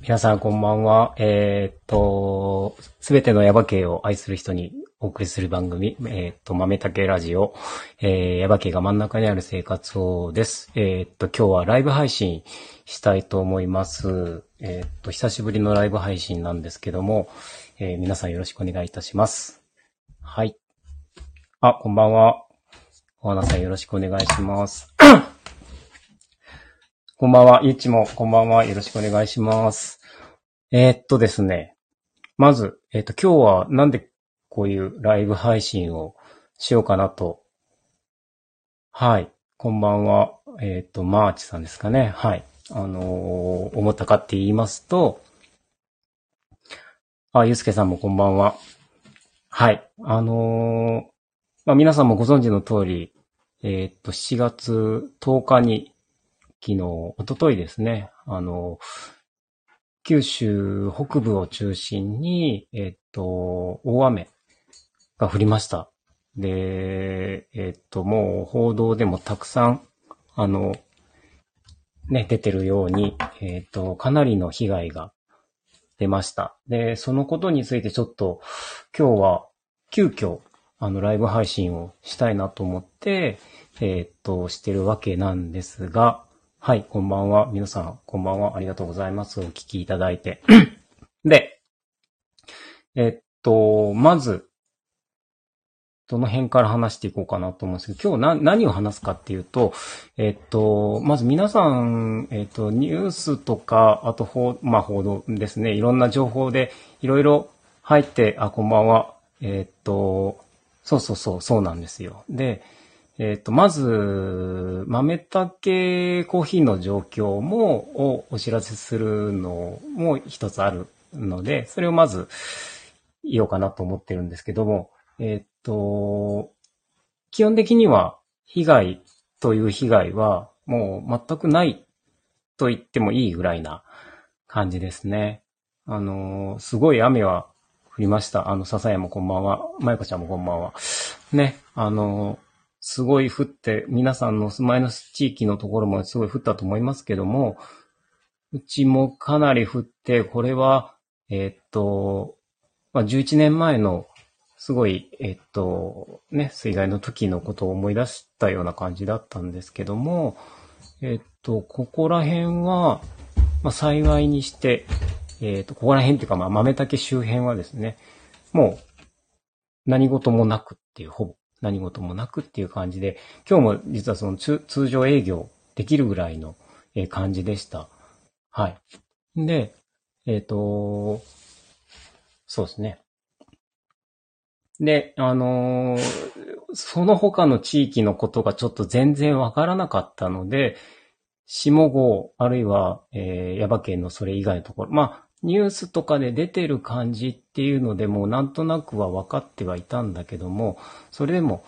皆さんこんばんは。えーっと、すべてのヤバ系を愛する人にお送りする番組、えーっと、豆竹ラジオ、えー、ヤバ系が真ん中にある生活をです。えーっと、今日はライブ配信したいと思います。えっと、久しぶりのライブ配信なんですけども、えー皆さんよろしくお願いいたします。はい。あ、こんばんは。お花さんよろしくお願いします。こんばんは。ゆっちも、こんばんは。よろしくお願いします。えーっとですね。まず、えーっと、今日はなんでこういうライブ配信をしようかなと。はい。こんばんは。えーっと、マーチさんですかね。はい。あのー思ったかって言いますと、あ、ゆうすけさんもこんばんは。はい。あのまあ、皆さんもご存知の通り、えっと、7月10日に昨日、一昨日ですね、あの、九州北部を中心に、えっと、大雨が降りました。で、えっと、もう報道でもたくさん、あの、ね、出てるように、えっと、かなりの被害が出ました。で、そのことについてちょっと、今日は、急遽、あの、ライブ配信をしたいなと思って、えっと、してるわけなんですが、はい、こんばんは。皆さん、こんばんは。ありがとうございます。お聞きいただいて。で、えっと、まず、どの辺から話していこうかなと思うんですけど、今日何を話すかっていうと、えっと、まず皆さん、えっと、ニュースとか、あと報、まあ、報道ですね。いろんな情報で、いろいろ入って、あ、こんばんは。えっと、そうそうそう、そうなんですよ。で、えっ、と、まず、豆竹コーヒーの状況も、をお知らせするのも一つあるので、それをまず言おうかなと思ってるんですけども、えっ、と、基本的には被害という被害はもう全くないと言ってもいいぐらいな感じですね。あの、すごい雨は降りました。あの、笹山もこんばんは。まゆかちゃんもこんばんは。ね、あの、すごい降って、皆さんの住まいの地域のところもすごい降ったと思いますけども、うちもかなり降って、これは、えーっと、まあ、11年前の、すごい、えーっと、ね、水害の時のことを思い出したような感じだったんですけども、えーっと、ここら辺は、まあ、幸いにして、えっと、ここら辺っていうか、まあ、豆竹周辺はですね、もう、何事もなくっていう、ほぼ。何事もなくっていう感じで、今日も実はその通常営業できるぐらいの感じでした。はい。で、えっ、と、そうですね。で、あのーその他の地域のことがちょっと全然わからなかったので、下郷、あるいは、えー、ヤバ県のそれ以外のところ、まあ、ニュースとかで出てる感じっていうのでもうなんとなくは分かってはいたんだけども、それでも、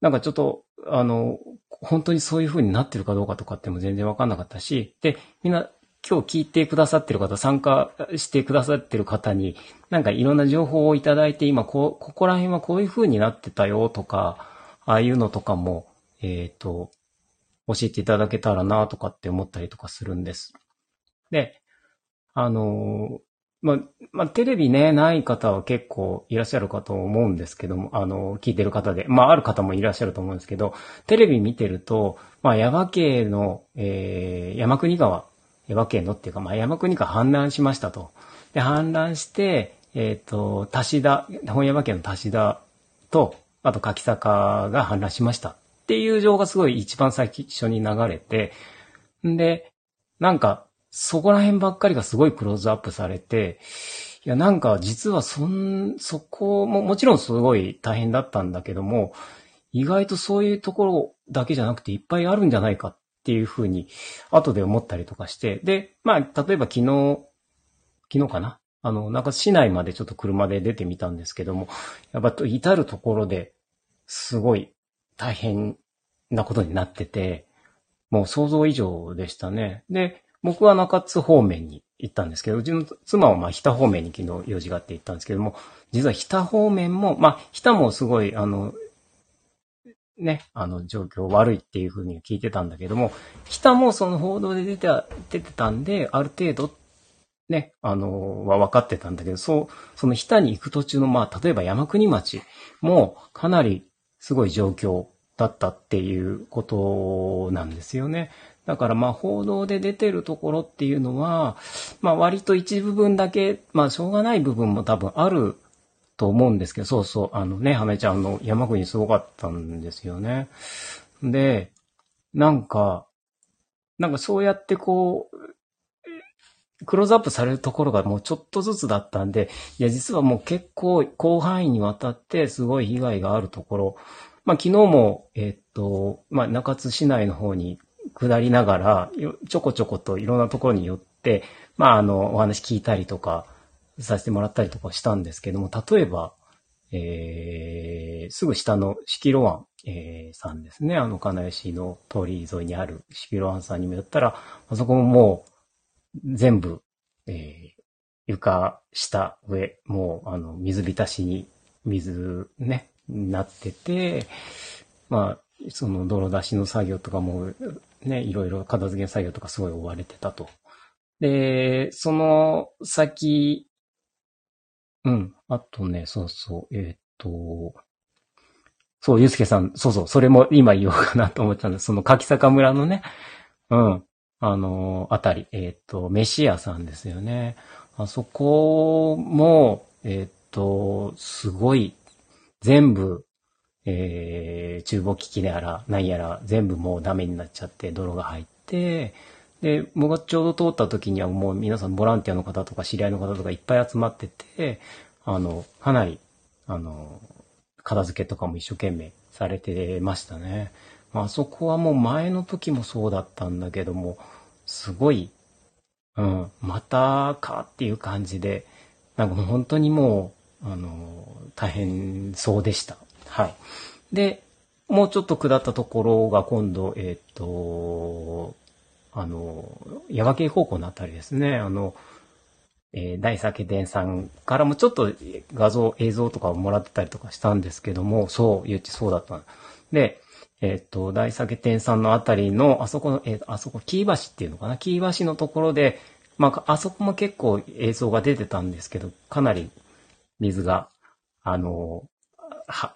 なんかちょっと、あの、本当にそういう風になってるかどうかとかっても全然分かんなかったし、で、みんな今日聞いてくださってる方、参加してくださってる方に、なんかいろんな情報をいただいて、今こ、ここら辺はこういう風になってたよとか、ああいうのとかも、えっ、と、教えていただけたらなとかって思ったりとかするんです。で、あのま、ま、テレビね、ない方は結構いらっしゃるかと思うんですけども、あの、聞いてる方で、まあ、る方もいらっしゃると思うんですけど、テレビ見てると、まあ、山系の、えー、山国川、山系のっていうか、まあ、山国川氾濫しましたと。で、氾濫して、えっ、と、田シダ、本山家の田シダと、あと柿坂が氾濫しました。っていう情報がすごい一番最初に流れて、んで、なんか、そこら辺ばっかりがすごいクローズアップされて、いや、なんか実はそん、そこももちろんすごい大変だったんだけども、意外とそういうところだけじゃなくていっぱいあるんじゃないかっていうふうに、後で思ったりとかして、で、まあ、例えば昨日、昨日かな？あの、なんか市内までちょっと車で出てみたんですけども、やっぱと至るところですごい大変なことになってて、もう想像以上でしたね。で、僕は中津方面に行ったんですけど、うちの妻はまあ、日田方面に昨日用事があって行ったんですけども、実は日田方面も、まあ、日田もすごい、あの、ね、あの、状況悪いっていうふうに聞いてたんだけども、日田もその報道で出て、出てたんで、ある程度ね、あの、は分かってたんだけど、そう、その日田に行く途中の、まあ、例えば山国町もかなりすごい状況だったっていうことなんですよね。だからまあ報道で出てるところっていうのは、まあ割と一部分だけ、まあしょうがない部分も多分あると思うんですけど、そうそう、あのね、はめちゃんの山国すごかったんですよね。で、なんか、なんかそうやってこう、クローズアップされるところがもうちょっとずつだったんで、いや実はもう結構広範囲にわたってすごい被害があるところ、まあ昨日も、えっと、まあ中津市内の方に下りながら、ちょこちょこといろんなところに寄って、まああの、お話聞いたりとかさせてもらったりとかしたんですけども、例えば、えー、すぐ下の四季路湾、えー、さんですね。あの、金吉の通り沿いにある四季路湾さんにも寄ったら、あそこももう、全部、えー、床、下、上、もう、あの、水浸しに、水ね、なってて、まあ、その泥出しの作業とかも、ね、いろいろ片付け作業とかすごい追われてたと。で、その先、うん。あとね、そうそう、えー、っと、そう、ゆうすけさん、そうそう、それも今言おうかなと思ったんです。その柿坂村のね、うん、あの、あたり、えー、っと、飯屋さんですよね。あそこも、えー、っと、すごい、全部、えー、厨房機器であら、何やら、全部もうダメになっちゃって、泥が入って、で、僕がちょうど通った時にはもう皆さんボランティアの方とか知り合いの方とかいっぱい集まってて、あの、かなり、あの、片付けとかも一生懸命されてましたね。まあそこはもう前の時もそうだったんだけども、すごい、うん、またかっていう感じで、なんかもう本当にもう、あの、大変そうでした。はい。で、もうちょっと下ったところが今度、えっ、ー、と、あの、耶馬渓高校のあたりですね、あの、えー、大酒店さんからもちょっと画像、映像とかをもらってたりとかしたんですけども、そう、ゆっちそうだった。で、えっ、ー、と、大酒店さんのあたりの、あそこの、えー、あそこ、キー橋っていうのかな、キー橋のところで、まあ、あそこも結構映像が出てたんですけど、かなり水が、あの、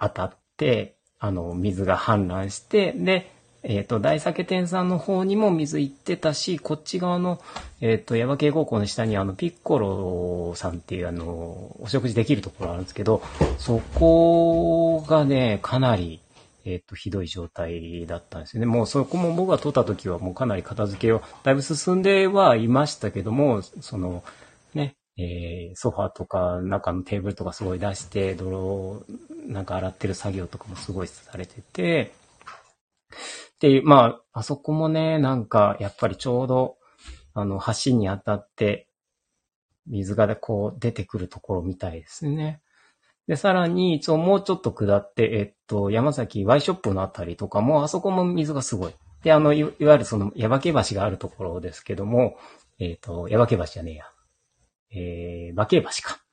当たって、あの、水が氾濫して、で、えっ、ー、と、大酒店さんの方にも水行ってたし、こっち側の、えっ、ー、と、山系高校の下にあの、ピッコロさんっていうあの、お食事できるところあるんですけど、そこがね、かなり、えっ、ー、と、ひどい状態だったんですよね。もうそこも僕が撮った時はもうかなり片付けを、だいぶ進んではいましたけども、その、ね、えー、ソファーとか中のテーブルとかすごい出して、泥なんか洗ってる作業とかもすごいされてて、で、まあ、あそこもね、なんか、やっぱりちょうど、あの、橋に当たって、水がこう出てくるところみたいですね。で、さらに、一応もうちょっと下って、えっと、山崎ワイショップのあたりとかも、あそこも水がすごい。で、あの、いわゆるその、矢化橋があるところですけども、えっと、矢化橋じゃねえや。えー、馬橋か。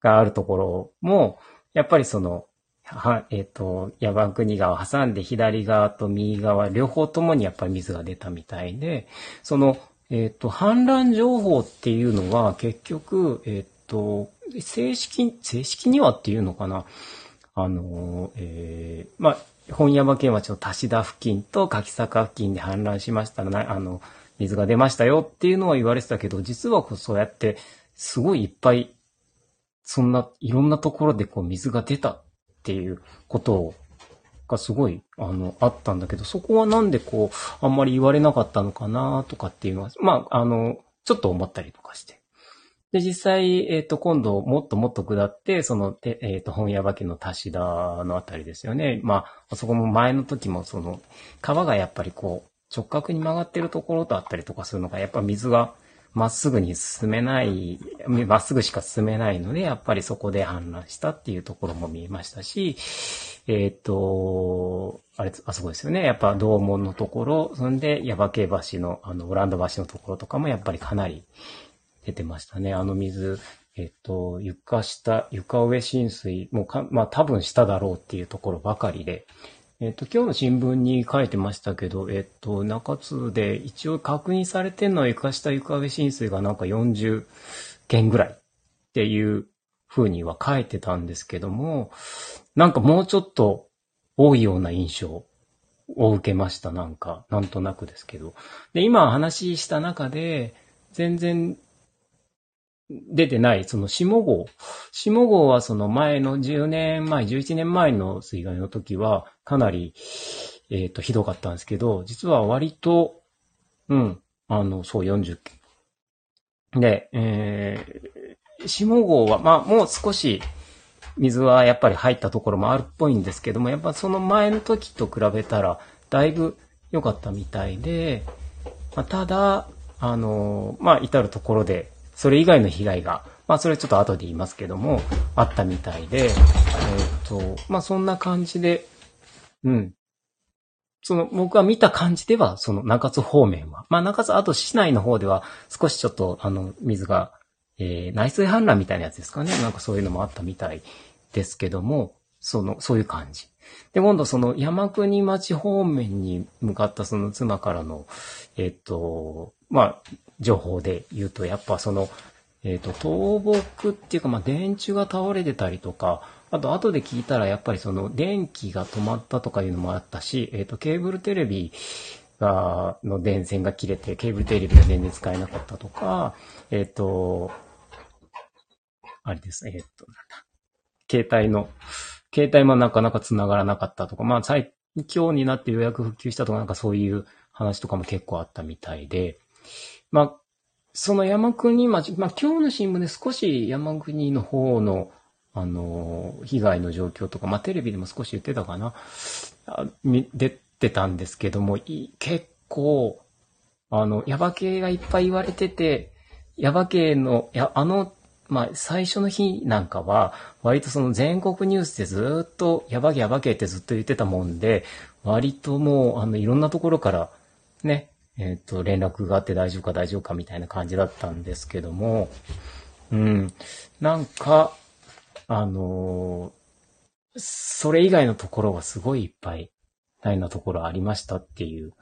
があるところも、やっぱりその、はい、えっ、ー、と、山国川挟んで左側と右側、両方ともにやっぱり水が出たみたいで、その、えっ、ー、と、氾濫情報っていうのは結局、えっ、ー、と、正式、正式にはっていうのかな？あの、えー、まあ、本山県町の田田付近と柿坂付近で氾濫しましたら、あの、水が出ましたよっていうのは言われてたけど、実はこうそうやって、すごいいっぱい、そんな、いろんなところでこう水が出たっていうことがすごい、あの、あったんだけど、そこはなんでこう、あんまり言われなかったのかなとかっていうのは、まあ、あの、ちょっと思ったりとかして。で、実際、えっ、ー、と、今度、もっともっと下って、その、えっ、ー、と、本屋化けの足田のあたりですよね。まあ、あそこも前の時も、その、川がやっぱりこう、直角に曲がってるところとあったりとかするのが、やっぱ水がまっすぐに進めない、まっすぐしか進めないので、やっぱりそこで氾濫したっていうところも見えましたし、えっ、と、あれ、あそこですよね。やっぱ道門のところ、そんで、耶馬渓橋の、あの、オランダ橋のところとかもやっぱりかなり出てましたね。あの水、えっ、と、床下、床上浸水、もうか、まあ多分下だろうっていうところばかりで、えっと、今日の新聞に書いてましたけど、えっと、中津で一応確認されてるのは床下床上浸水がなんか40件ぐらいっていう風には書いてたんですけども、なんかもうちょっと多いような印象を受けました。なんか、なんとなくですけど。で、今話した中で、全然出てない、その下号。下号はその前の10年前、11年前の水害の時は、かなり、えっ、と、ひどかったんですけど、実は割と、うん、あの、そう40件。で、えー、下号は、まあ、もう少し、水はやっぱり入ったところもあるっぽいんですけども、やっぱその前の時と比べたら、だいぶ良かったみたいで、まあ、ただ、あの、まあ、至るところで、それ以外の被害が、まあ、それちょっと後で言いますけども、あったみたいで、えっ、と、まあ、そんな感じで、うん。その、僕が見た感じでは、その中津方面は、まあ、中津、あと市内の方では、少しちょっと、あの、水が、えー、内水氾濫みたいなやつですかね。なんかそういうのもあったみたいですけども、その、そういう感じ。で、今度その山国町方面に向かったその妻からの、えっと、まあ、情報で言うと、やっぱその、えっと、倒木っていうか、まあ、電柱が倒れてたりとか、あと、後で聞いたら、やっぱりその、電気が止まったとかいうのもあったし、えっと、ケーブルテレビが、の電線が切れて、ケーブルテレビが全然使えなかったとか、えっと、あれです、えっと、なんだ。携帯の、携帯もなかなか繋がらなかったとか、まあ最強になって予約復旧したとかなんかそういう話とかも結構あったみたいで、まあ、その山国町、まあ今日の新聞で少し山国の方の、あの、被害の状況とか、まあテレビでも少し言ってたかな、出てたんですけども、結構、あの、ヤバ系がいっぱい言われてて、ヤバ系の、や、あのまあ、最初の日なんかは、割とその全国ニュースでずっと、やばけやばけってずっと言ってたもんで、割ともう、あの、いろんなところから、ね、えっ、ー、と、連絡があって大丈夫か大丈夫かみたいな感じだったんですけども、うん、なんか、あのー、それ以外のところはすごいいっぱい大変なところありましたっていう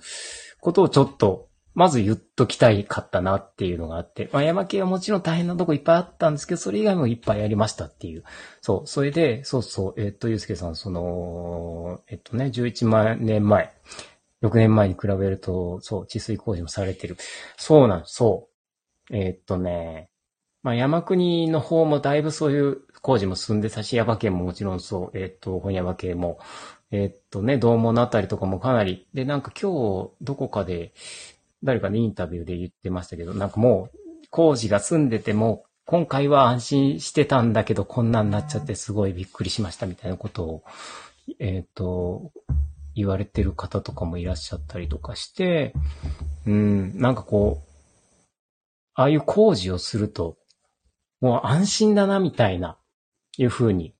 ことをちょっとまず言っときたいかったなっていうのがあって、まあ、山系はもちろん大変なとこいっぱいあったんですけど、それ以外もいっぱいありましたっていう。そう。それで、そうそう、えっと、ゆうすけさん、その、えっとね、11万年前、6年前に比べると、そう、治水工事もされてる。そうなん、そう。えっとね、まあ、山国の方もだいぶそういう工事も進んでたし、山県ももちろんそう、えっと、本山系も、えっとね、道門のあたりとかもかなり、で、なんか今日、どこかで、誰かね、インタビューで言ってましたけど、なんかもう、工事が済んでても、今回は安心してたんだけど、こんなになっちゃってすごいびっくりしましたみたいなことを、えっ、ー、と、言われてる方とかもいらっしゃったりとかして、うん、なんかこう、ああいう工事をすると、もう安心だな、みたいな、いうふうに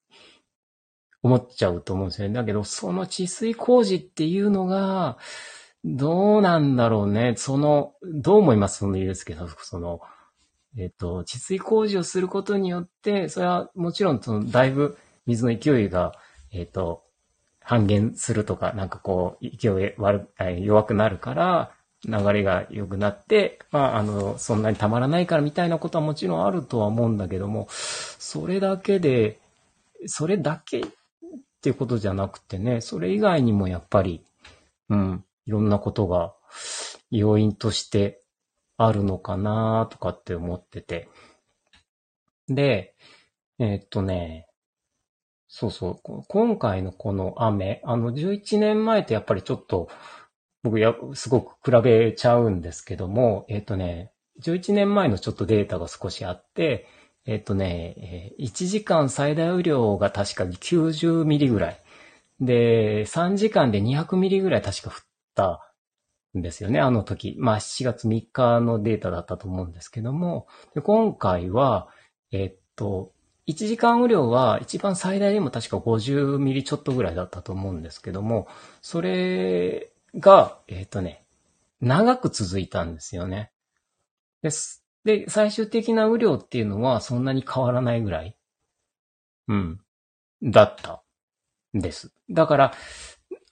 思っちゃうと思うんですよね。だけど、その治水工事っていうのが、どうなんだろうね。その、どう思います？そのゆうすけさん、その、えっ、と、治水工事をすることによって、それはもちろん、その、だいぶ水の勢いが、えっ、と、半減するとか、なんかこう、勢い悪、弱くなるから、流れが良くなって、まあ、あの、そんなにたまらないからみたいなことはもちろんあるとは思うんだけども、それだけで、それだけっていうことじゃなくてね、それ以外にもやっぱり、うん、いろんなことが要因としてあるのかなとかって思ってて。で、えー、っとね、そうそう、今回のこの雨、あの11年前とやっぱりちょっと僕や、すごく比べちゃうんですけども、えー、っとね、11年前のちょっとデータが少しあって、えっとね、1時間最大雨量が確かに90ミリぐらい。で、3時間で200ミリぐらい確か降ったんですよね、あの時。まあ7月3日のデータだったと思うんですけども、で今回は、えっと、1時間雨量は一番最大でも確か50ミリちょっとぐらいだったと思うんですけども、それが、えっとね、長く続いたんですよね。です。で、最終的な雨量っていうのはそんなに変わらないぐらい、うん、だったです。だから、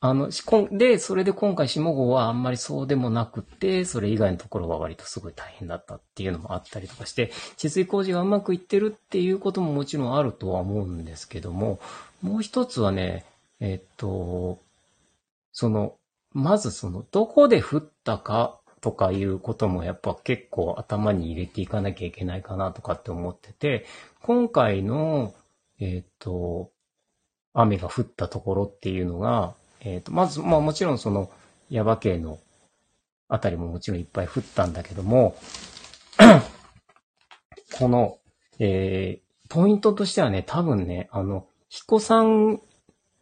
あの、しこんで、それで今回下郷はあんまりそうでもなくて、それ以外のところは割とすごい大変だったっていうのもあったりとかして、治水工事がうまくいってるっていうことももちろんあるとは思うんですけども、もう一つはね、えっと、その、まずその、どこで降ったかとかいうこともやっぱ結構頭に入れていかなきゃいけないかなとかって思ってて、今回の、えっと、雨が降ったところっていうのが、えっ、ー、と、まず、まあもちろんその、耶馬渓のあたりももちろんいっぱい降ったんだけども、この、えー、ポイントとしてはね、多分ね、あの、彦山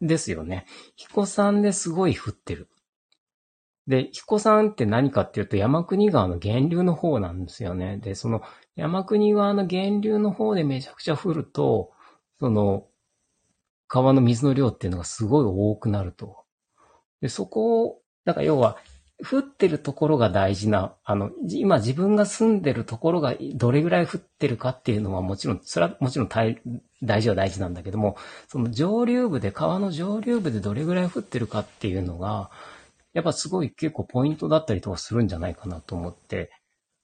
ですよね。彦山ですごい降ってる。で、彦山って何かっていうと山国川の源流の方なんですよね。で、その山国川の源流の方でめちゃくちゃ降ると、その、川の水の量っていうのがすごい多くなると。で、そこを、だから要は、降ってるところが大事な、あの、今自分が住んでるところがどれぐらい降ってるかっていうのはもちろん、それはもちろん大事は大事なんだけども、その上流部で、川の上流部でどれぐらい降ってるかっていうのが、やっぱすごい結構ポイントだったりとかするんじゃないかなと思って、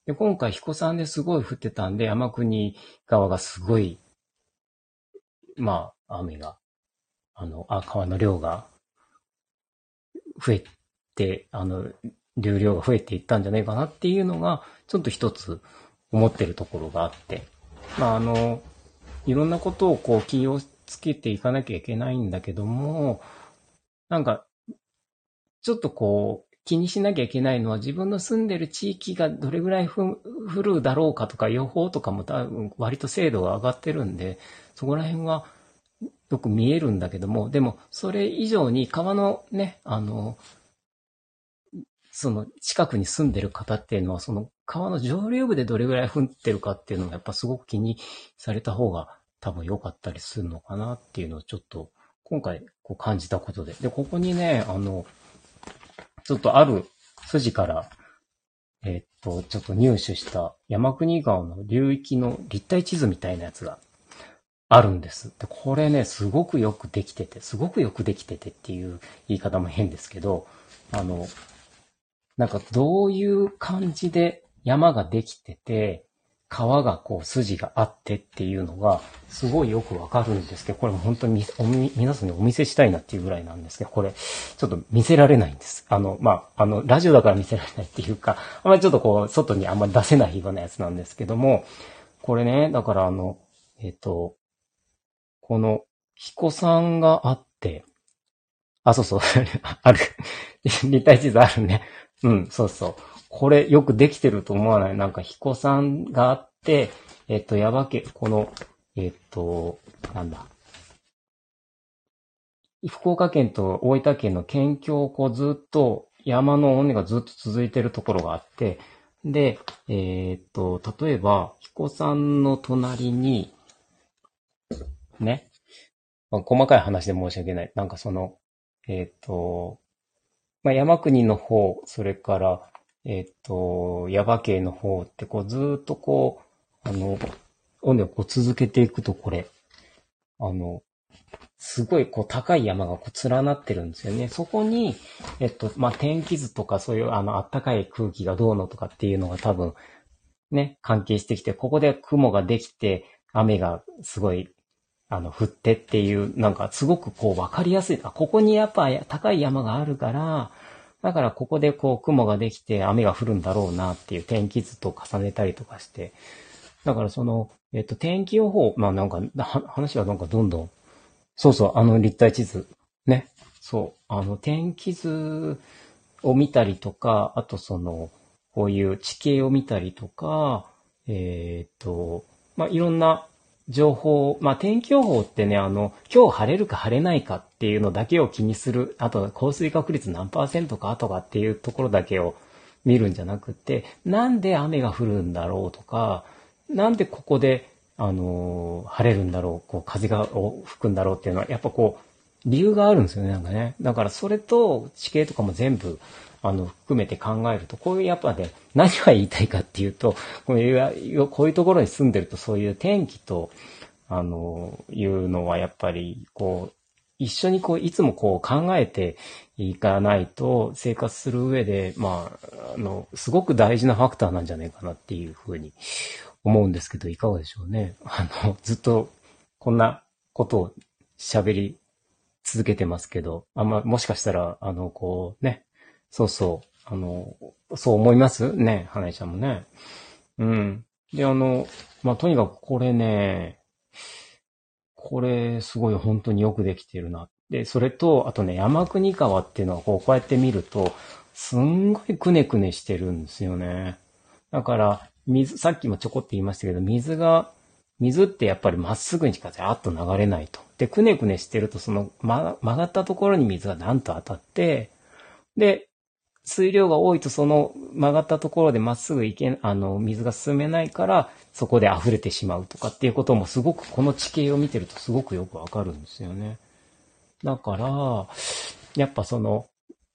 で、今回彦山ですごい降ってたんで、山国川がすごい、まあ、雨があの、あ、川の量が増えて、あの、流量が増えていったんじゃないかなっていうのが、ちょっと一つ思ってるところがあって、まあ、あの、いろんなことをこう気をつけていかなきゃいけないんだけども、なんか、ちょっとこう、気にしなきゃいけないのは自分の住んでる地域がどれぐらい降るだろうかとか予報とかも多分割と精度が上がってるんで、そこら辺はよく見えるんだけども、でも、それ以上に川のね、あの、その近くに住んでる方っていうのは、その川の上流部でどれぐらい降ってるかっていうのがやっぱすごく気にされた方が多分良かったりするのかなっていうのをちょっと今回こう感じたことで。で、ここにね、あの、ちょっとある筋から、えっと、ちょっと入手した山国川の流域の立体地図みたいなやつがあるんです。で、これね、すごくよくできてて、すごくよくできててっていう言い方も変ですけど、あの、なんかどういう感じで山ができてて、川がこう筋があってっていうのが、すごいよくわかるんですけど、これも本当に皆さんにお見せしたいなっていうぐらいなんですけど、これ、ちょっと見せられないんです。あの、まあ、あの、ラジオだから見せられないっていうか、あんまりちょっとこう、外にあんまり出せないようなやつなんですけども、これね、だからあの、えっ、と、この、彦さんがあって、あ、そうそう、ある。立体地図あるね。うん、そうそう。これよくできてると思わない？なんか彦さんがあって、えっと、やばけ、この、えっと、なんだ。福岡県と大分県の県境をこうずっと山の尾根がずっと続いてるところがあって、で、えー、っと、例えば、彦さんの隣に、ね。まあ、細かい話で申し訳ない。なんかその、えっ、ー、と、まあ、山国の方、それから、えっ、ー、と、耶馬渓の方って、こう、ずっとこう、あの、尾根をこう続けていくと、これ、あの、すごいこう高い山がこう連なってるんですよね。そこに、えっと、まあ、天気図とかそういうあの暖かい空気がどうのとかっていうのが多分ね、関係してきて、ここで雲ができて雨がすごいあの、振ってっていう、なんかすごくこう分かりやすい。あ、ここにやっぱ高い山があるから、だからここでこう雲ができて雨が降るんだろうなっていう天気図と重ねたりとかして。だからその、えっと、天気予報、まあなんか、話はなんかどんどん、そうそう、あの立体地図。ね。そう。あの、天気図を見たりとか、あとその、こういう地形を見たりとか、えっ、と、まあ、いろんな情報、まあ、天気予報ってね、あの、今日晴れるか晴れないかっていうのだけを気にする、あと降水確率何パーセントかとかっていうところだけを見るんじゃなくて、なんで雨が降るんだろうとか、なんでここで、あの、晴れるんだろう、こう、風が吹くんだろうっていうのは、やっぱこう、理由があるんですよね、なんかね。だからそれと地形とかも全部、あの、含めて考えると、こういうやっぱね、何が言いたいかっていうと、こういうこういうところに住んでるとそういう天気と、あの、いうのはやっぱり、こう、一緒にこう、いつもこう考えていかないと生活する上で、まあ、あの、すごく大事なファクターなんじゃないかなっていうふうに思うんですけど、いかがでしょうね。あの、ずっとこんなことを喋り続けてますけど、あんま、もしかしたら、あの、こうね、そうそう、あの、そう思います？ね、花江ちゃんもね。うん。で、あの、まあ、とにかくこれね、これ、すごい本当によくできてるな。で、それと、あとね、山国川っていうのはこう、こうやって見ると、すんごいくねくねしてるんですよね。だから、水、さっきもちょこって言いましたけど、水が、水ってやっぱりまっすぐにしかざーっと流れないと。で、くねくねしてると、その、ま、曲がったところに水がなんと当たって、で、水量が多いとその曲がったところでまっすぐ行け、あの、水が進めないから、そこで溢れてしまうとかっていうこともすごく、この地形を見てるとすごくよくわかるんですよね。だから、やっぱその、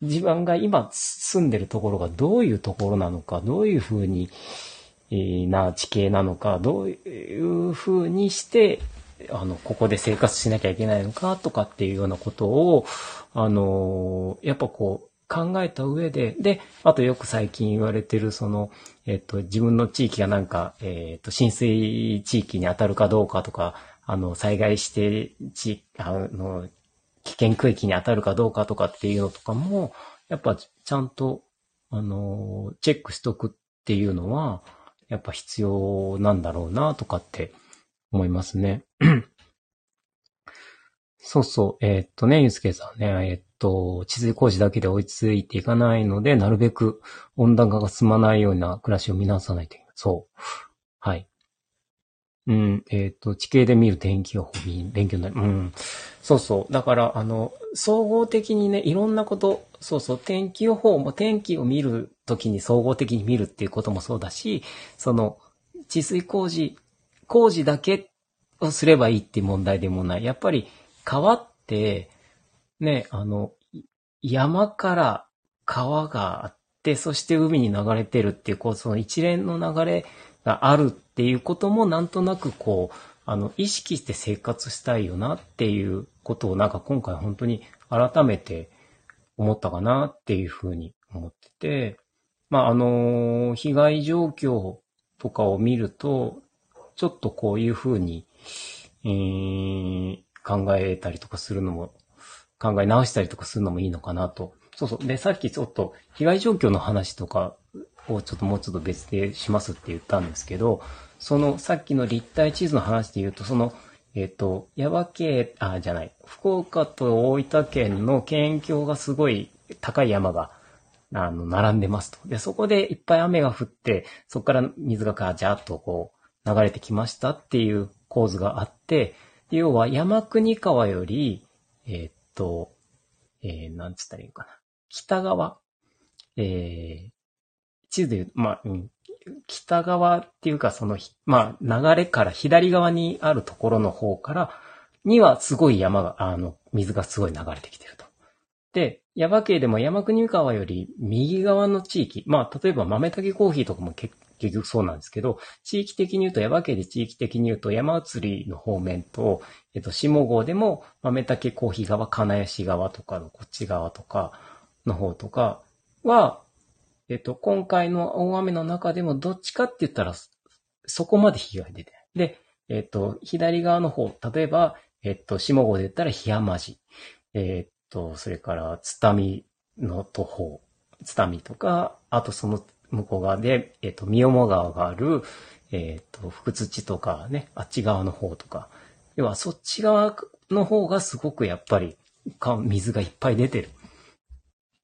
自分が今住んでるところがどういうところなのか、どういうふうに、な地形なのか、どういうふうにして、あの、ここで生活しなきゃいけないのかとかっていうようなことを、あの、やっぱこう、考えた上で、で、あとよく最近言われてる、その、えっと、自分の地域がなんか、えっと、浸水地域に当たるかどうかとか、あの、災害して地、あの、危険区域に当たるかどうかとかっていうのとかも、やっぱちゃんと、あの、チェックしとくっていうのは、やっぱ必要なんだろうな、とかって思いますね。そうそう。えー、っとね、ゆうすけさんね、えー、っと、地水工事だけで追いついていかないので、なるべく温暖化が進まないような暮らしを見直さないといけない。そう。はい。うん、えっ、と、地形で見る天気予報、勉強になる。うん。そうそう。だから、あの、総合的にね、いろんなこと、そうそう、天気予報も天気を見るときに総合的に見るっていうこともそうだし、その、治水工事、工事だけをすればいいっていう問題でもない。やっぱり、川って、ね、あの、山から川があって、そして海に流れてるっていう、こう、その一連の流れがあるっていうこともなんとなくこう、あの、意識して生活したいよなっていうことをなんか今回本当に改めて思ったかなっていうふうに思ってて、まあ、あの、被害状況とかを見ると、ちょっとこういうふうに、えー、考えたりとかするのも、考え直したりとかするのもいいのかなと。そうそう。で、さっきちょっと被害状況の話とかをちょっともうちょっと別でしますって言ったんですけど、そのさっきの立体地図の話で言うと、その、えっ、ー、と、耶馬渓、あ、じゃない、福岡と大分県の県境がすごい高い山が、あの、並んでますと。で、そこでいっぱい雨が降って、そこから水がガチャッとこう、流れてきましたっていう構図があって、要は山国川より、えー、と、えー、なんつったらいいかな。北側、えー、地図で言う、まあ、うん、北側っていうか、その、まあ、流れから左側にあるところの方から、にはすごい山が、あの、水がすごい流れてきてると。で、耶馬渓でも山国川より右側の地域、まあ、例えば豆竹コーヒーとかも結結局そうなんですけど、地域的に言うと、耶馬渓で地域的に言うと、山移りの方面と、えっと、下郷でも、豆竹コーヒー側、金谷市側とかのこっち側とかの方とかは、えっと、今回の大雨の中でもどっちかって言ったら、そこまで被害出てない。で、えっと、左側の方、例えば、えっと、下郷で言ったら檜山寺。えっと、それから、津民の途方。津民とか、あとその向こう側で、えっ、ー、と、三面川がある、えっ、ー、と、福土とかね、あっち側の方とか、要はそっち側の方がすごくやっぱり、水がいっぱい出てる。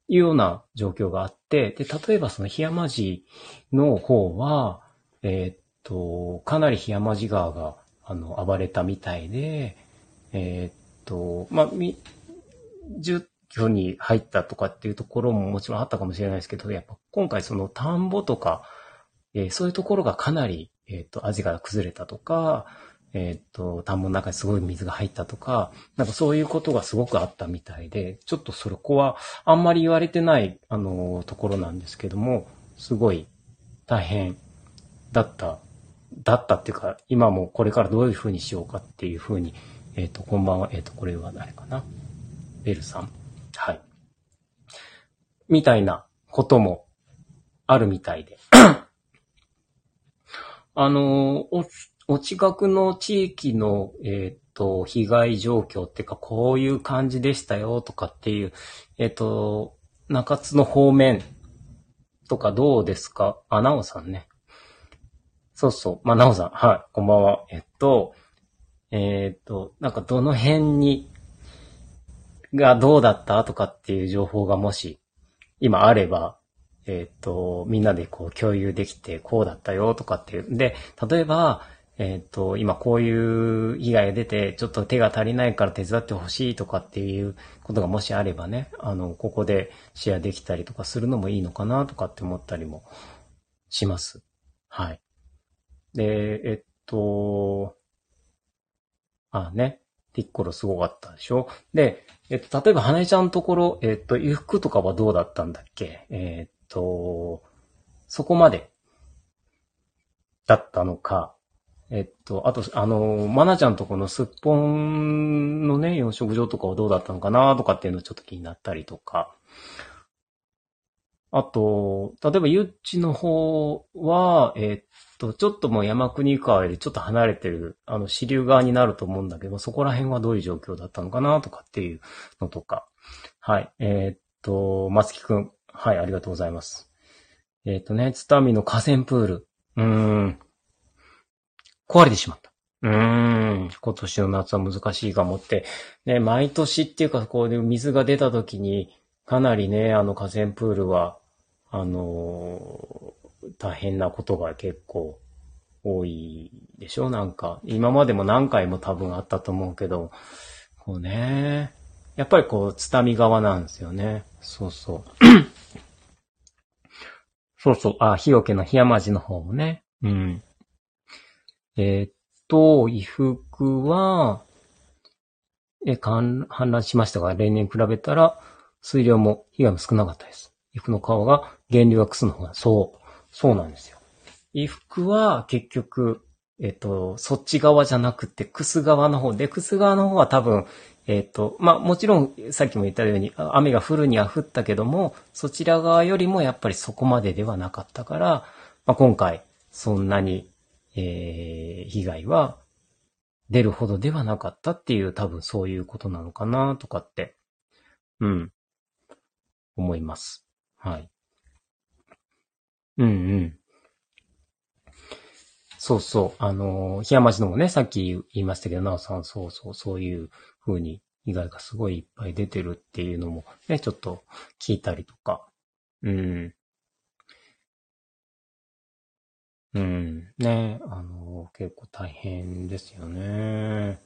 いうような状況があって、で、例えばその檜山寺の方は、えっ、ー、と、かなり檜山寺川が、あの、暴れたみたいで、えっ、と、まあ、み、居に入ったとかっていうところももちろんあったかもしれないですけど、やっぱ今回その田んぼとか、えー、そういうところがかなり、えっ、ー、と、味が崩れたとか、えっ、ー、と、田んぼの中にすごい水が入ったとか、なんかそういうことがすごくあったみたいで、ちょっとそれこはあんまり言われてない、あの、ところなんですけども、すごい大変だった、だったっていうか、今もこれからどういうふうにしようかっていうふうに、えっ、と、こんばんは、えっ、と、これは誰かな。ベルさん。はい。みたいなこともあるみたいで。あの、お、お近くの地域の、えっ、と、被害状況っていうか、こういう感じでしたよとかっていう、えっ、と、中津の方面とかどうですか？あ、なおさんね。そうそう。まあ、なおさん。はい。こんばんは。えっと、えっ、と、なんかどの辺に、がどうだったとかっていう情報がもし、今あれば、えっ、と、みんなでこう共有できて、こうだったよとかっていう。で、例えば、えっ、と、今こういう被害が出て、ちょっと手が足りないから手伝ってほしいとかっていうことがもしあればね、あの、ここでシェアできたりとかするのもいいのかなとかって思ったりもします。はい。で、えっと、あね、ピッコロすごかったでしょ？で、えっと、例えば、花江ちゃんのところ、えっと、衣服とかはどうだったんだっけ？えっと、そこまでだったのか、えっと、あと、あの、まなちゃんとこのすっぽんのね、養殖場とかはどうだったのかなとかっていうのちょっと気になったりとか。あと、例えばゆっちの方は、えっと、ちょっともう山国川よりちょっと離れてる、あの、支流側になると思うんだけど、そこら辺はどういう状況だったのかなとかっていうのとか。はい。えー、っと、松木くん。はい、ありがとうございます。えー、っとね、津波の河川プール。うーん。壊れてしまった。うーん、今年の夏は難しいかもって。ね、毎年っていうか、こういう水が出た時に、かなりね、あの河川プールは、あのー、大変なことが結構多いでしょ？なんか、今までも何回も多分あったと思うけど、こうね、やっぱりこう、津波側なんですよね。そうそう。そうそう。あ、日よけの檜山寺の方もね。うん。えー、っと、衣服は、え、氾濫しましたが、例年比べたら、水量も被害も少なかったです。衣服の皮が、原流がクスの方が、そう、そうなんですよ。衣服は結局、えっと、そっち側じゃなくて、クス側の方で、クス側の方は多分、えっと、まあ、もちろん、さっきも言ったように、雨が降るには降ったけども、そちら側よりもやっぱりそこまでではなかったから、まあ、今回、そんなにえー、被害は出るほどではなかったっていう多分そういうことなのかなとかって、うん、思います。はい。うんうん。そうそう。あの、檜山町のもね、さっき言いましたけど、なおさん、そうそう、そういう風に被害がすごいいっぱい出てるっていうのもね、ちょっと聞いたりとか、うん。うん。ね。あの、結構大変ですよね。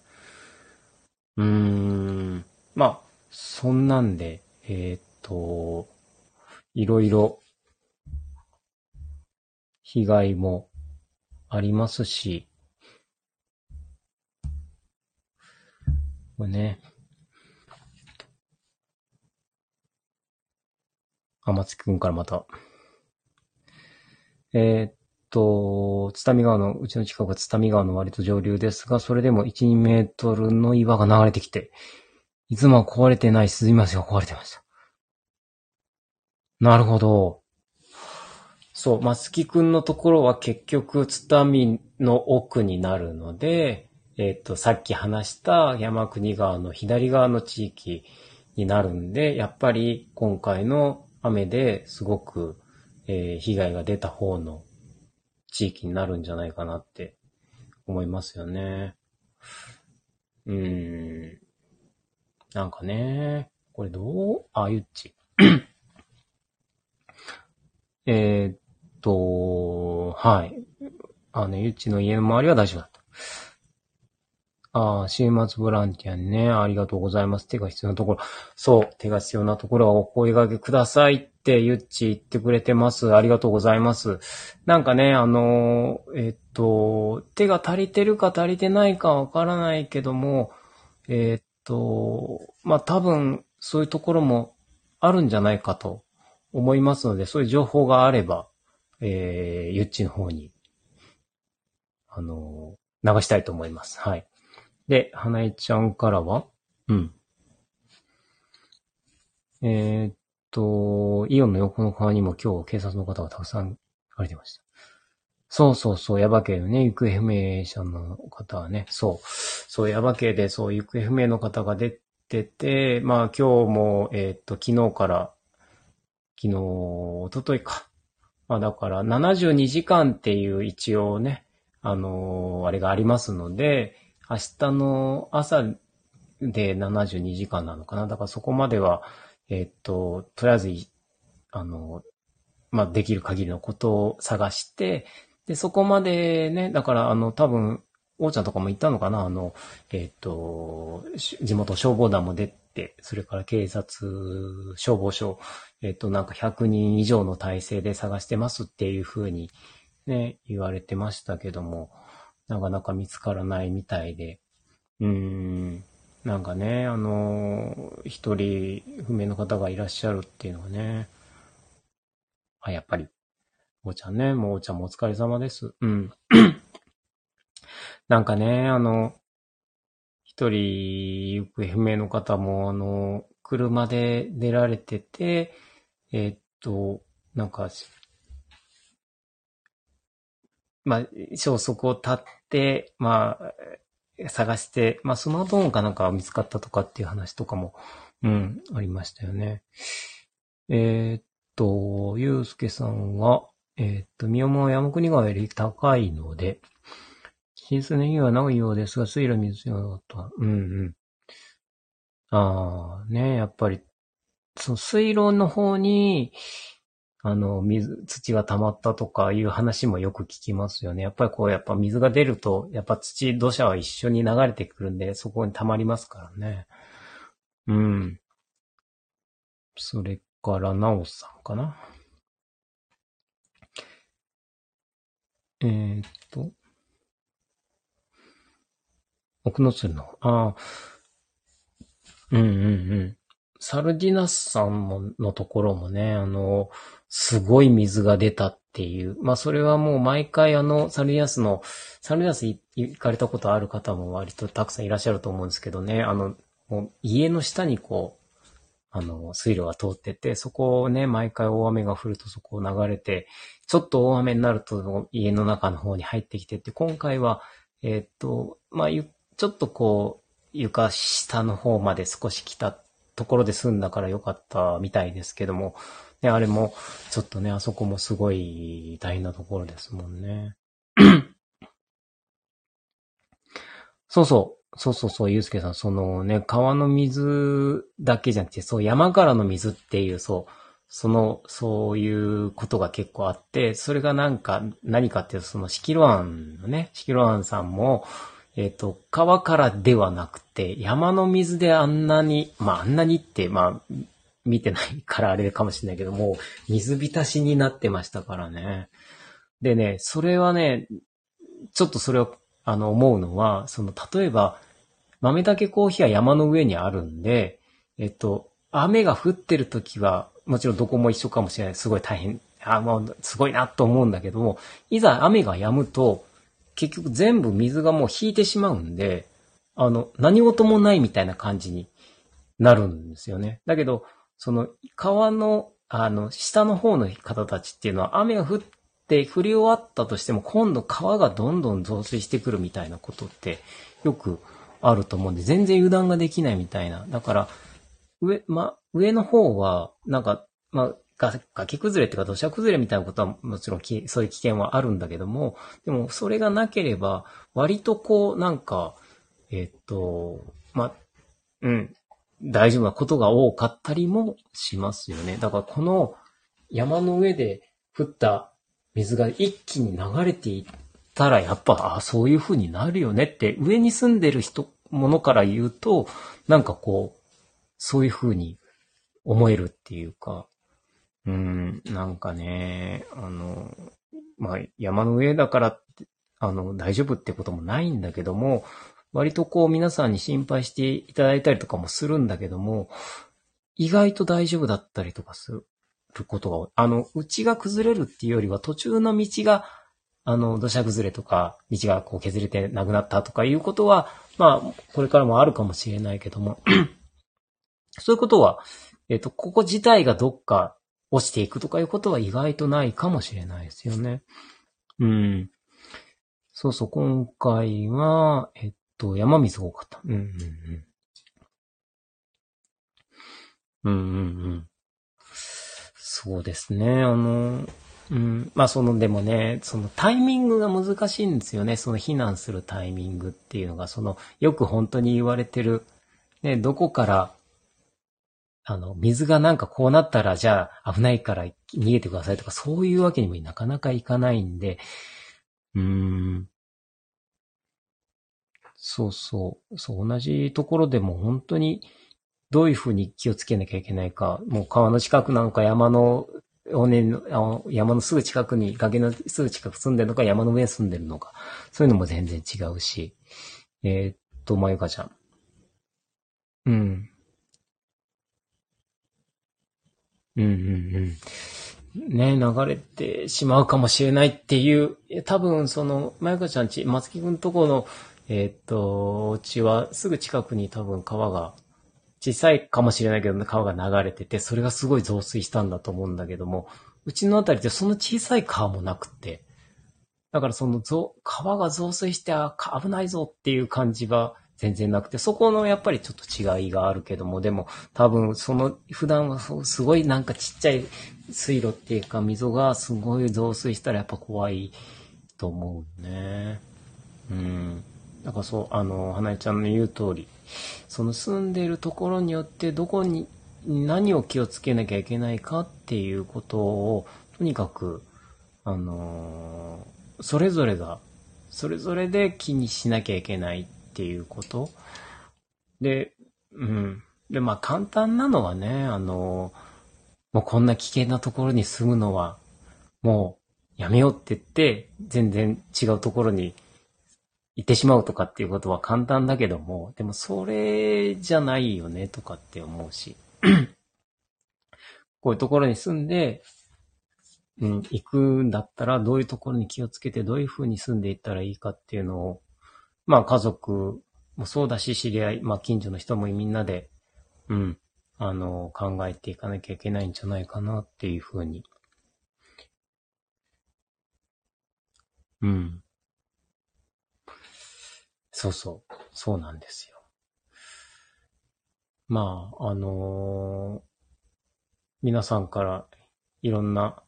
うーん。まあ、そんなんで、えーっと、いろいろ被害もありますし、これね。あ、松木くんからまた。えーっと、津波川の、うちの近くは津波川の割と上流ですが、それでも1、2メートルの岩が流れてきて、いつもは壊れてない鈴橋が壊れてました。なるほど。そう、松木くんのところは結局津波の奥になるので、えっ、と、さっき話した山国川の左側の地域になるんで、やっぱり今回の雨ですごく、えー、被害が出た方の地域になるんじゃないかなって思いますよね。うーん。なんかね、これどう？あ、ゆっち。えっと、はい。あの、ゆっちの家の周りは大丈夫だった。ああ、週末ボランティアにね、ありがとうございます。手が必要なところ。そう、手が必要なところはお声掛けくださいってゆっち言ってくれてます。ありがとうございます。なんかね、あの、えっと、手が足りてるか足りてないかわからないけども、えっと、まあ、多分、そういうところもあるんじゃないかと思いますので、そういう情報があれば、えー、ゆっちの方に、あの、流したいと思います。はい。で、花江ちゃんからはうん。えー、っと、イオンの横の川にも今日警察の方がたくさん歩いてました。そうそうそう、ヤバ系のね、行方不明者の方はね、そう、そう、ヤバ系で、そう、行方不明の方が出てて、まあ今日も、えー、っと、昨日から、昨日、おとといか。まあだから、72時間っていう一応ね、あのー、あれがありますので、明日の朝で72時間なのかな。だからそこまでは、え、っと、とりあえず、あの、まあ、できる限りのことを探して、で、そこまでね、だから、あの、多分、おうちゃんとかも言ったのかなあの、えっ、と、地元消防団も出てて、それから警察、消防署、えっ、と、なんか100人以上の体制で探してますっていうふうにね、言われてましたけども、なかなか見つからないみたいで、うーん、なんかね、あの、一人不明の方がいらっしゃるっていうのはね、あ、やっぱり、おーちゃんね、もうおーちゃんもお疲れ様です。うん。なんかね、あの、一人行方不明の方も、あの、車で出られてて、え、っと、なんか、まあ、消息を絶って、まあ、探して、まあ、スマートフォンかなんか見つかったとかっていう話とかも、うん、ありましたよね。えー、っと、ゆうすけさんは、えー、っと、宮本山国川より高いので、新数ネギはないようですが、水路水よと。うんうん。ああ、ね、やっぱり、その水路の方に、あの、水、土が溜まったとかいう話もよく聞きますよね。やっぱりこう、やっぱ水が出ると、やっぱ土、土砂は一緒に流れてくるんで、そこに溜まりますからね。うん。それから、なおさんかな。えー、っと。奥の鶴の、ああ、うんうんうん。サルディナスさんものところもね、あの、すごい水が出たっていう。まあそれはもう毎回あの、サルディナスの、サルディナス行かれたことある方も割とたくさんいらっしゃると思うんですけどね、あの、もう家の下にこう、あの、水路が通ってて、そこをね、毎回大雨が降るとそこを流れて、ちょっと大雨になると家の中の方に入ってきてって、今回は、えー、っと、まあ、ちょっとこう、床下の方まで少し来たところで済んだからよかったみたいですけども、ね、あれも、ちょっとね、あそこもすごい大変なところですもんね。そうそう。そうそうそう、ゆうすけさん、そのね、川の水だけじゃなくて、そう、山からの水っていう、そう、その、そういうことが結構あって、それがなんか、何かっていうと、その、シキロアンのね、シキロアンさんも、えっ、ー、と、川からではなくて、山の水であんなに、まあ、あんなにって、まあ、見てないからあれかもしれないけども、水浸しになってましたからね。でね、それはね、ちょっとそれを、あの、思うのは、その、例えば、豆だけコーヒーは山の上にあるんで、えっと、雨が降ってる時は、もちろんどこも一緒かもしれない。すごい大変。あ、もう、すごいなと思うんだけども、いざ雨が止むと、結局全部水がもう引いてしまうんで、あの、何事もないみたいな感じになるんですよね。だけど、その川の、あの、下の方の方たちっていうのは雨が降って降り終わったとしても今度川がどんどん増水してくるみたいなことってよくあると思うんで、全然油断ができないみたいな。だから、上、ま、上の方は、なんか、ま崖崩れっていうか土砂崩れみたいなことはもちろんそういう危険はあるんだけども、でもそれがなければ、割とこう、なんか、えっと、ま、うん、大丈夫なことが多かったりもしますよね。だからこの山の上で降った水が一気に流れていったら、やっぱ、あそういう風になるよねって、上に住んでる人、ものから言うと、なんかこう、そういう風に思えるっていうか、うん、なんかね、あの、まあ、山の上だからあの、大丈夫ってこともないんだけども、割とこう皆さんに心配していただいたりとかもするんだけども、意外と大丈夫だったりとかすることが、あの、うちが崩れるっていうよりは途中の道が、あの、土砂崩れとか、道がこう削れてなくなったとかいうことは、まあ、これからもあるかもしれないけども、そういうことは、えっ、と、ここ自体がどっか落ちていくとかいうことは意外とないかもしれないですよね。うん。そうそう、今回は、えっと、山水が多かった。うんうんうん。うんうんうん。そうですね。あの、うん。まあ、その、でもね、そのタイミングが難しいんですよね。その避難するタイミングっていうのが、その、よく本当に言われてる、ね、どこから、あの、水がなんかこうなったら、じゃあ危ないから逃げてくださいとか、そういうわけにもなかなかいかないんで、うーん。そうそう。そう、同じところでも本当に、どういうふうに気をつけなきゃいけないか、もう川の近くなんか山の、の山のすぐ近くに、崖のすぐ近く住んでるのか、山の上に住んでるのか、そういうのも全然違うし。えー、っと、まゆかちゃん。うん。うんうんうん。ね、流れてしまうかもしれないっていう、多分その、まゆかちゃんち、松木くんとこの、えー、っと、うちはすぐ近くに多分川が、小さいかもしれないけど、川が流れてて、それがすごい増水したんだと思うんだけども、うちのあたりってその小さい川もなくて、だからその川が増水して危ないぞっていう感じが全然なくて、そこのやっぱりちょっと違いがあるけども、でも多分その普段はすごいなんかちっちゃい水路っていうか溝がすごい増水したらやっぱ怖いと思うね。うん。だからそう、あの、花江ちゃんの言う通り、その住んでいるところによってどこに何を気をつけなきゃいけないかっていうことを、とにかく、あのそれぞれが、それぞれで気にしなきゃいけないっていうこと？で、うん。で、まあ簡単なのはね、あの、もうこんな危険なところに住むのは、もうやめようって言って、全然違うところに行ってしまうとかっていうことは簡単だけども、でもそれじゃないよねとかって思うし。こういうところに住んで、うん、行くんだったらどういうところに気をつけてどういうふうに住んでいったらいいかっていうのをまあ家族もそうだし、知り合い、まあ近所の人もみんなで、うん、あの、考えていかなきゃいけないんじゃないかなっていうふうに。うん。そうそう。そうなんですよ。まあ、あのー、皆さんからいろんな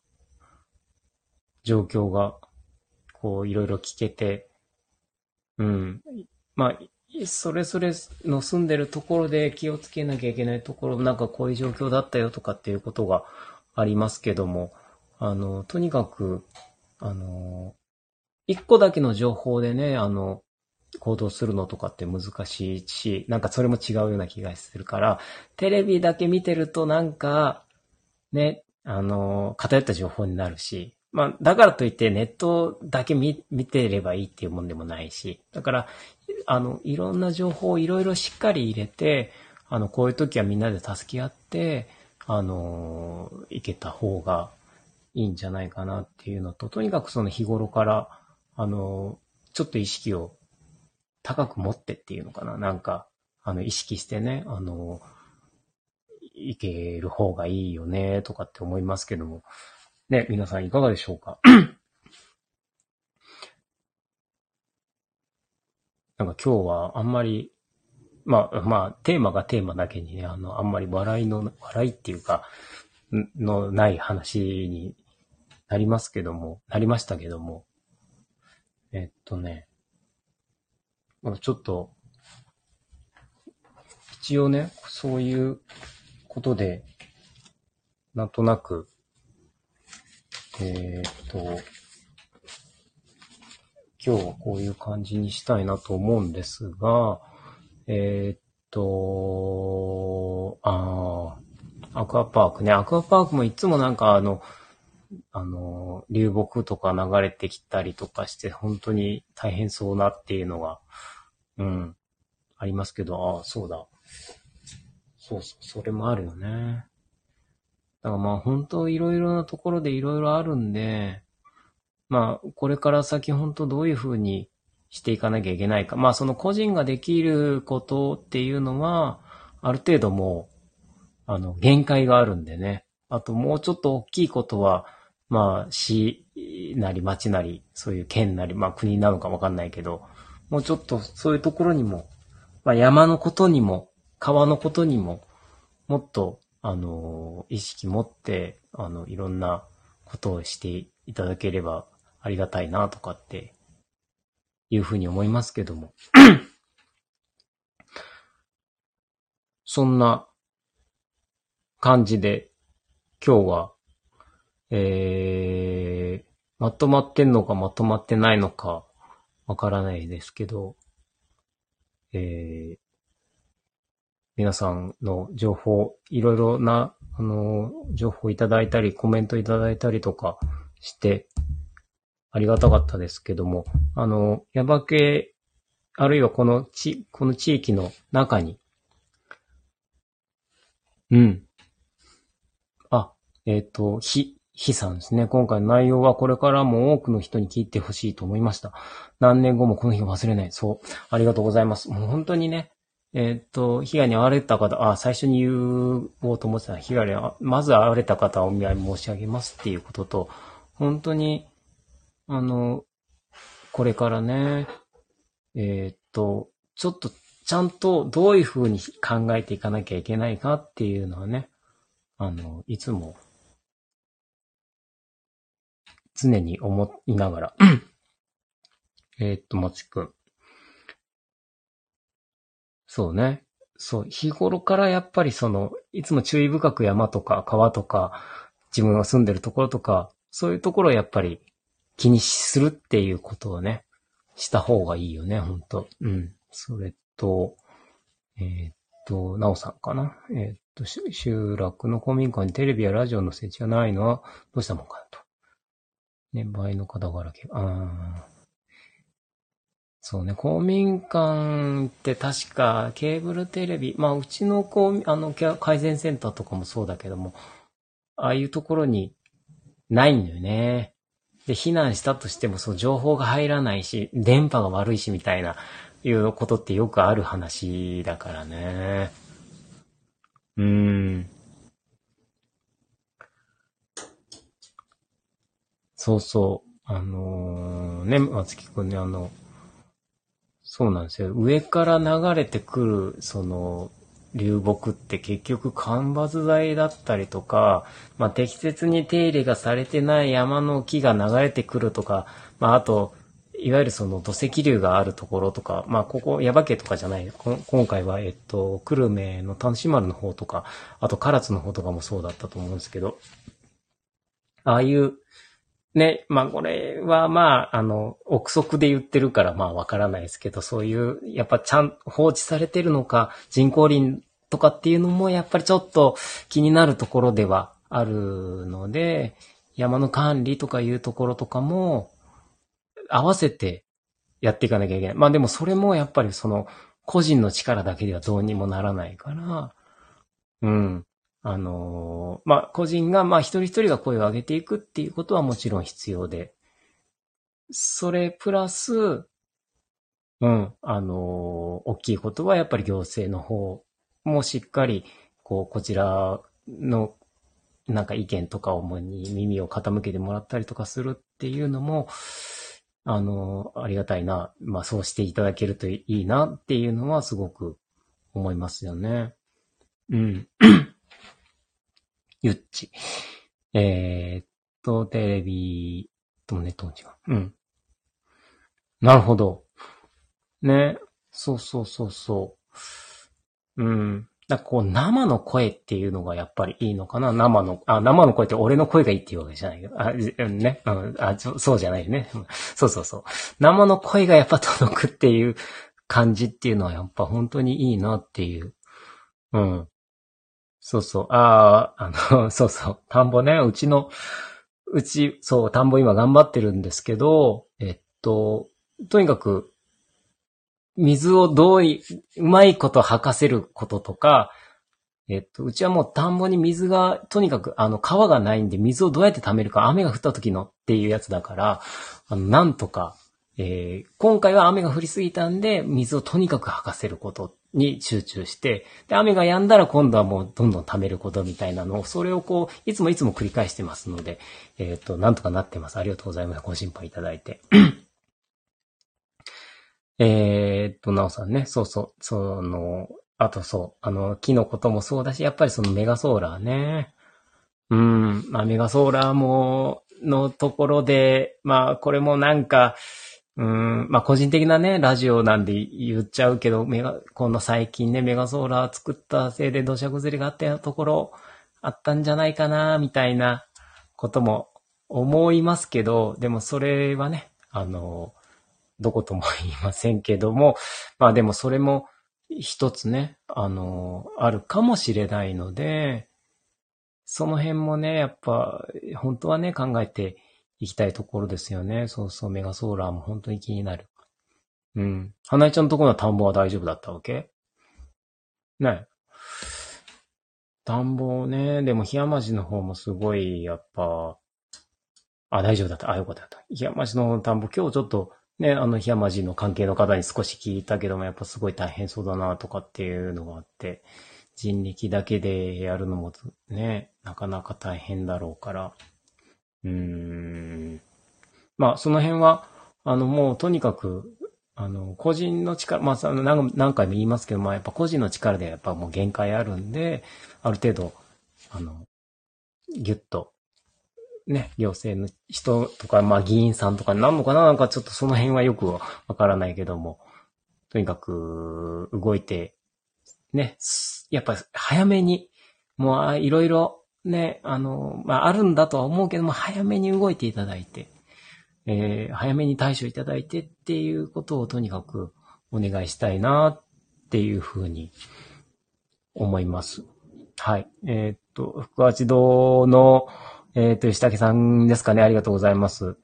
状況が、こう、いろいろ聞けて、うん。まあ、それぞれの住んでるところで気をつけなきゃいけないところ、なんかこういう状況だったよとかっていうことがありますけども、あの、とにかく、あの、一個だけの情報でね、あの、行動するのとかって難しいし、なんかそれも違うような気がするから、テレビだけ見てるとなんか、ね、あの、偏った情報になるし、まあ、だからといってネットだけ見見てればいいっていうもんでもないし、だから、あの、いろんな情報をいろいろしっかり入れて、あの、こういう時はみんなで助け合って、あの、いけた方がいいんじゃないかなっていうのと、とにかくその日頃から、あの、ちょっと意識を高く持ってっていうのかな。なんか、あの、意識してね、あの、いける方がいいよね、とかって思いますけども、ね、皆さんいかがでしょうか？なんか今日はあんまり、まあ、まあ、テーマがテーマだけにね、あの、あんまり笑いの、笑いっていうか、のない話になりますけども、なりましたけども、えっとね、まあ、ちょっと、一応ね、そういうことで、なんとなく、えー、っと、今日はこういう感じにしたいなと思うんですが、えー、っと、あアクアパークね。アクアパークもいつもなんかあの、あの、流木とか流れてきたりとかして、本当に大変そうなっていうのが、うん、ありますけど、ああ、そうだ。そうそう、それもあるよね。だからまあ本当いろいろなところでいろいろあるんで、まあこれから先本当どういうふうにしていかなきゃいけないか。まあその個人ができることっていうのは、ある程度もう、あの、限界があるんでね。あともうちょっと大きいことは、まあ、市なり町なり、そういう県なり、まあ国なのかわかんないけど、もうちょっとそういうところにも、まあ山のことにも、川のことにも、もっと、あの、意識持って、あの、いろんなことをしていただければありがたいなとかっていうふうに思いますけども。そんな感じで今日は、えー、まとまってんのかまとまってないのかわからないですけど、えー、皆さんの情報、いろいろな、あの、情報いただいたり、コメントいただいたりとかして、ありがたかったですけども、あの、ヤバ系、あるいはこの地、この地域の中に、うん。あ、えっ、ー、と、ひ、ひさんですね。今回の内容はこれからも多くの人に聞いてほしいと思いました。何年後もこの日を忘れない。そう。ありがとうございます。もう本当にね、えっ、と、被害に遭われた方、あ、最初に言おうと思ってた被害に、まず遭われた方はお見舞い申し上げますっていうことと、本当に、あの、これからね、えっ、と、ちょっとちゃんとどういうふうに考えていかなきゃいけないかっていうのはね、あの、いつも常に思いながら えっと、もちくん。そうね。そう、日頃からやっぱりその、いつも注意深く山とか川とか、自分が住んでるところとか、そういうところをやっぱり気にするっていうことをね、した方がいいよね、ほんと。うん。それと、えー、っと、なおさんかな？えー、っと、集落の公民館にテレビやラジオの設置がないのはどうしたもんかなと。ね、倍の方からけ、あそうね、公民館って確かケーブルテレビ、まあうちの公あの改善センターとかもそうだけども、ああいうところにないんだよね。で、避難したとしてもそう情報が入らないし、電波が悪いしみたいないうことってよくある話だからね。うーん。そうそう。あのー、ね、松木くんね、あの、そうなんですよ。上から流れてくる、その、流木って結局間伐材だったりとか、まあ、適切に手入れがされてない山の木が流れてくるとか、まあ、あと、いわゆるその土石流があるところとか、まあ、ここ、耶馬家とかじゃない、今回は、えっと、久留米の丹志丸の方とか、あと唐津の方とかもそうだったと思うんですけど、ああいう、ね、まあこれはまあ、あの、憶測で言ってるからまあわからないですけど、そういう、やっぱちゃん、放置されてるのか、人工林とかっていうのもやっぱりちょっと気になるところではあるので、山の管理とかいうところとかも、合わせてやっていかなきゃいけない。まあでもそれもやっぱりその個人の力だけではどうにもならないから、うん。あのー、まあ個人が、まあ一人一人が声を上げていくっていうことはもちろん必要で、それプラス、うん、あのー、大きいことはやっぱり行政の方もしっかり、こう、こちらのなんか意見とかをに耳を傾けてもらったりとかするっていうのも、あの、ありがたいな、まあそうしていただけるといいなっていうのはすごく思いますよね。うん。ゆっち。えー、っと、テレビとネットの違う。うん。なるほど。ね。そうそうそうそう。うん。だこう、生の声っていうのがやっぱりいいのかな生の、あ、生の声って俺の声がいいっていうわけじゃないけど、あ、ね、うん、あそうじゃないよね。そうそうそう。生の声がやっぱ届くっていう感じっていうのはやっぱ本当にいいなっていう。うん。そうそう。ああ、あの、そうそう。田んぼね、うちの、うち、そう、田んぼ今頑張ってるんですけど、えっと、とにかく、水をどうい、うまいこと吐かせることとか、えっと、うちはもう田んぼに水が、とにかく、あの、川がないんで、水をどうやって貯めるか、雨が降った時のっていうやつだから、あの、なんとか、えー、今回は雨が降りすぎたんで、水をとにかく吐かせることに集中して、で、雨が止んだら今度はもうどんどん貯めることみたいなのを、それをこう、いつもいつも繰り返してますので、えっ、ー、と、なんとかなってます。ありがとうございます。ご心配いただいて。えっと、なおさんね、そうそう、その、あとそう、あの、木のこともそうだし、やっぱりそのメガソーラーね。うん、まあメガソーラーも、のところで、まあこれもなんか、うん、まあ個人的なね、ラジオなんで言っちゃうけど、メガ、この最近ね、メガソーラー作ったせいで土砂崩れがあったところ、あったんじゃないかな、みたいなことも思いますけど、でもそれはね、あの、どことも言いませんけども、まあでもそれも一つね、あの、あるかもしれないので、その辺もね、やっぱ、本当はね、考えていきたいところですよね。そうそう、メガソーラーも本当に気になる。うん。花江ちゃんのところの田んぼは大丈夫だったわけ？ね田んぼね、でも檜山市の方もすごい、やっぱ、あ、大丈夫だった。あ、よかった。檜山市の田んぼ、今日ちょっと、ね、あの、檜山市の関係の方に少し聞いたけども、やっぱすごい大変そうだなとかっていうのがあって、人力だけでやるのもね、なかなか大変だろうから。うん。まあ、その辺は、あの、もうとにかく、あの、個人の力、まあ、何何回も言いますけど、まあ、やっぱ個人の力でやっぱもう限界あるんで、ある程度、あの、ぎゅっと、ね、行政の人とか、まあ、議員さんとかになるのかななんかちょっとその辺はよくわからないけども、とにかく動いてね、やっぱ早めに、もういろいろね、あの、まあ、あるんだとは思うけども、早めに動いていただいて、えー、早めに対処いただいてっていうことをとにかくお願いしたいなっていうふうに思います。はい。えー、っと、福八堂の、えー、っと、吉武さんですかね。ありがとうございます。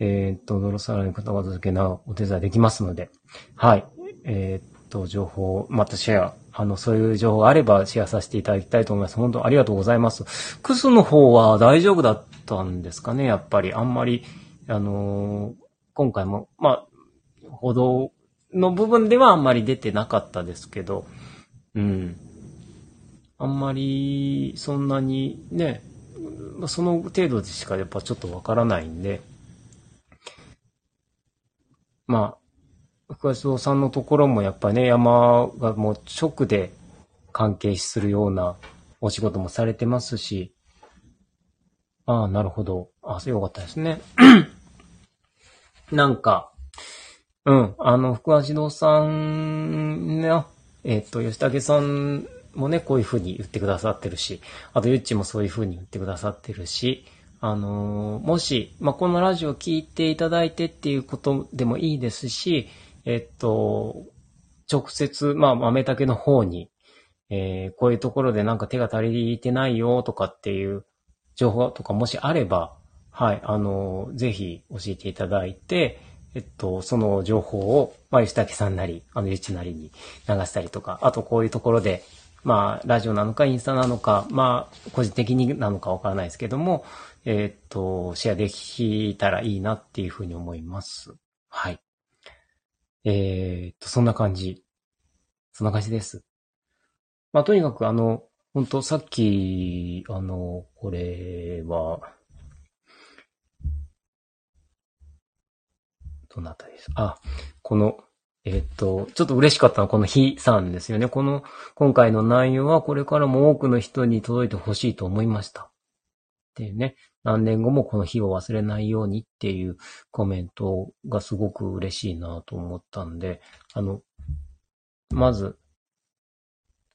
えー、っと、ドロサラに方々付けなお手伝いできますので。はい。えっと、情報、またシェアあの、そういう情報があればシェアさせていただきたいと思います。本当ありがとうございます。クスの方は大丈夫だったんですかね？やっぱり。あんまり、あのー、今回も、まあ、歩道の部分ではあんまり出てなかったですけど、うん。あんまり、そんなにね、その程度でしかやっぱちょっとわからないんで、まあ、福橋さんのところもやっぱね、山がもう直で関係するようなお仕事もされてますし、ああ、なるほど。ああ、よかったですね。なんか、うん、あの、福橋堂さんの、えっ、ー、と、吉武さんもね、こういうふうに言ってくださってるし、あと、ゆっちもそういうふうに言ってくださってるし、あのー、もし、まあ、このラジオ聞いていただいてっていうことでもいいですし、えっと、直接、まあ、豆竹の方に、えー、こういうところでなんか手が足りてないよとかっていう情報とかもしあれば、はい、あの、ぜひ教えていただいて、えっと、その情報を、まあ、吉武さんなり、あの、ゆちなりに流したりとか、あとこういうところで、まあ、ラジオなのか、インスタなのか、まあ、個人的になのかわからないですけども、えっと、シェアできたらいいなっていうふうに思います。はい。えー、っと、そんな感じ。そんな感じです。まあ、とにかくあの、本当さっき、あの、これは、どなたですあ、この、えっ、と、ちょっと嬉しかったのはこの日さんですよね。この、今回の内容はこれからも多くの人に届いてほしいと思いました。っていうね。何年後もこの日を忘れないようにっていうコメントがすごく嬉しいなと思ったんで、あの、まず、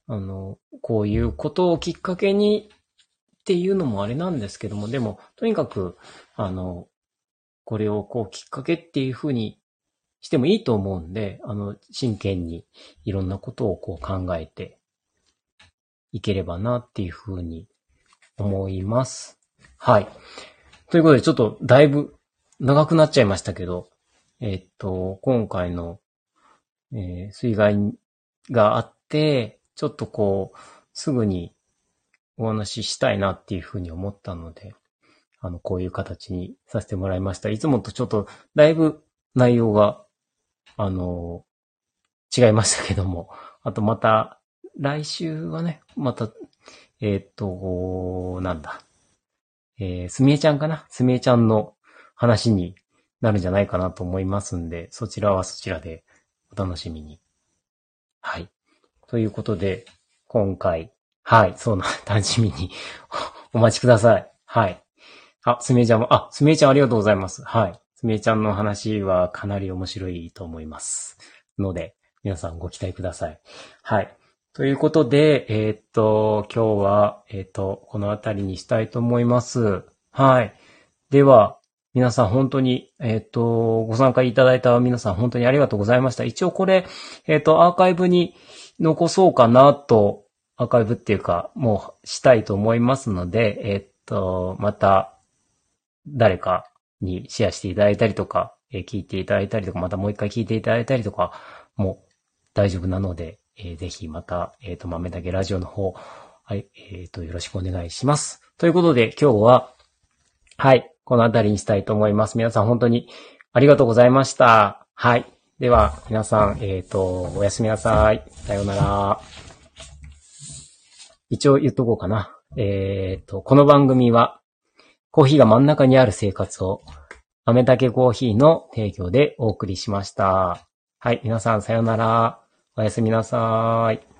あの、こういうことをきっかけにっていうのもあれなんですけども、でも、とにかく、あの、これをこうきっかけっていうふうにしてもいいと思うんで、あの、真剣にいろんなことをこう考えていければなっていうふうに思います。はい。ということで、ちょっとだいぶ長くなっちゃいましたけど、え、っと、今回の、えー、水害があって、ちょっとこう、すぐにお話ししたいなっていうふうに思ったので、あの、こういう形にさせてもらいました。いつもとちょっと、だいぶ内容が、あの、違いましたけども、あとまた、来週はね、また、えっ、と、なんだ。えー、すみえちゃんかな？すみえちゃんの話になるんじゃないかなと思いますんで、そちらはそちらでお楽しみに。はい。ということで、今回、はい、そうな、楽しみにお待ちください。はい。あ、すみえちゃんも、あ、すみえちゃんありがとうございます。はい。すみえちゃんの話はかなり面白いと思います。ので、皆さんご期待ください。はい。ということで、えー、っと、今日は、えー、っと、この辺りにしたいと思います。はい。では、皆さん本当に、えっ、と、ご参加いただいた皆さん本当にありがとうございました。一応これ、えっ、と、アーカイブに残そうかなと、アーカイブっていうか、もうしたいと思いますので、えっ、と、また、誰かにシェアしていただいたりとか、え聞いていただいたりとか、またもう一回聞いていただいたりとか、もう大丈夫なので、えぜひまた、えっ、と、豆だけラジオの方、はい、えっ、と、よろしくお願いします。ということで、今日は、はい、この辺りにしたいと思います。皆さん本当にありがとうございました。はい。では、皆さん、えっ、ー、と、おやすみなさい。さようなら。一応言っとこうかな。えっ、ー、と、この番組は、コーヒーが真ん中にある生活を、豆だけコーヒーの提供でお送りしました。はい。皆さん、さようなら。おやすみなさーい。